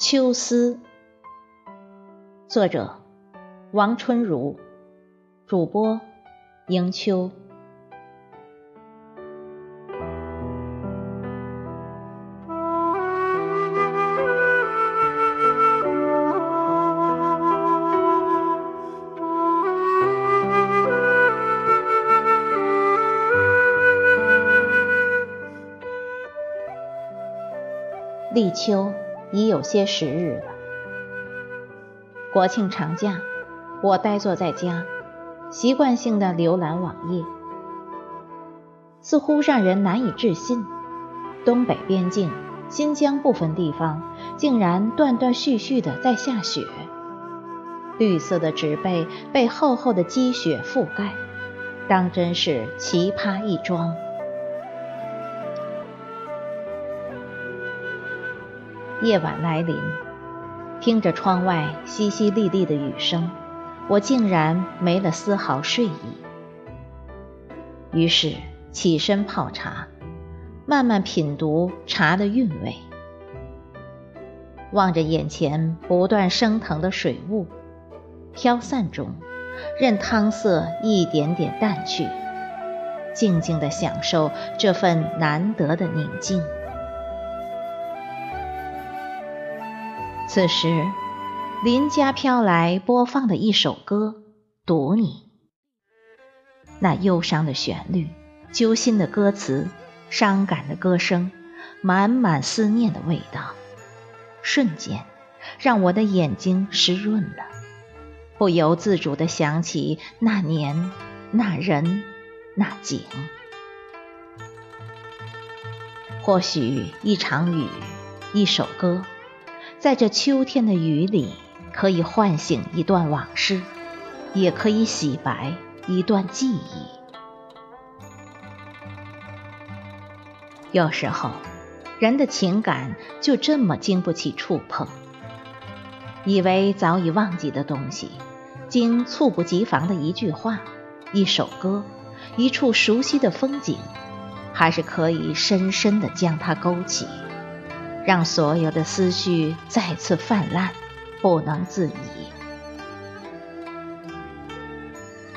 秋思，作者王春如，主播迎秋。立秋已有些时日了。国庆长假，我呆坐在家，习惯性的浏览网页，似乎让人难以置信：东北边境新疆部分地方竟然断断续续的在下雪，绿色的植被被厚厚的积雪覆盖，当真是奇葩一桩。夜晚来临，听着窗外淅淅沥沥的雨声，我竟然没了丝毫睡意。于是起身泡茶，慢慢品读茶的韵味，望着眼前不断升腾的水雾，飘散中，任汤色一点点淡去，静静地享受这份难得的宁静。此时，邻家飘来播放的一首歌《读你》，那忧伤的旋律，揪心的歌词，伤感的歌声，满满思念的味道，瞬间让我的眼睛湿润了，不由自主地想起那年、那人、那景。或许一场雨，一首歌。在这秋天的雨里，可以唤醒一段往事，也可以洗白一段记忆。有时候，人的情感就这么经不起触碰。以为早已忘记的东西，经猝不及防的一句话、一首歌、一处熟悉的风景，还是可以深深的将它勾起。让所有的思绪再次泛滥，不能自已。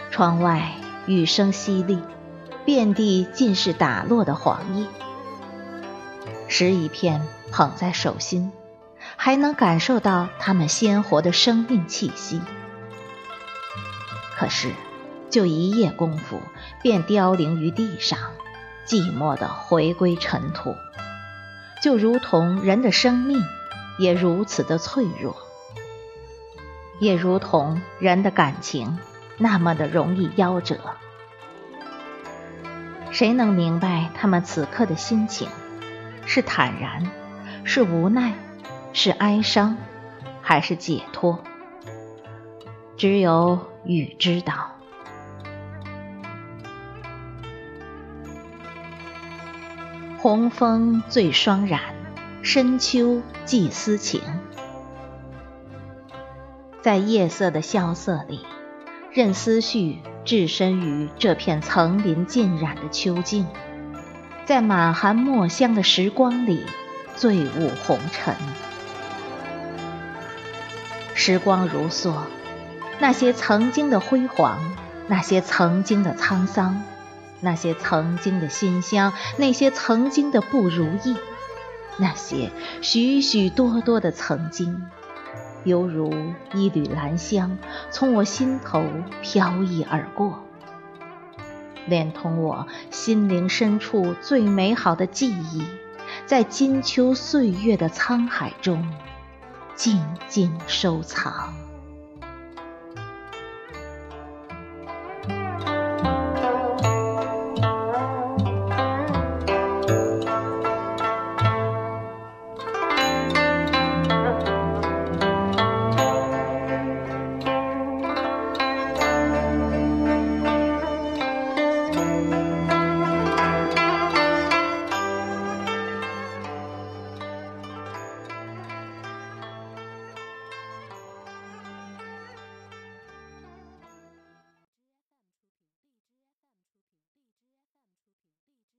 窗外雨声淅沥，遍地尽是打落的黄叶。拾一片捧在手心，还能感受到它们鲜活的生命气息。可是，就一夜功夫，便凋零于地上，寂寞的回归尘土。就如同人的生命也如此的脆弱，也如同人的感情那么的容易夭折。谁能明白他们此刻的心情？是坦然，是无奈，是哀伤，还是解脱？只有雨知道。红枫醉霜染，深秋寄思情。在夜色的萧瑟里，任思绪置身于这片层林尽染的秋境，在满含墨香的时光里，醉舞红尘。时光如梭，那些曾经的辉煌，那些曾经的沧桑。那些曾经的馨香，那些曾经的不如意，那些许许多多的曾经，犹如一缕兰香，从我心头飘逸而过，连同我心灵深处最美好的记忆，在金秋岁月的沧海中静静收藏。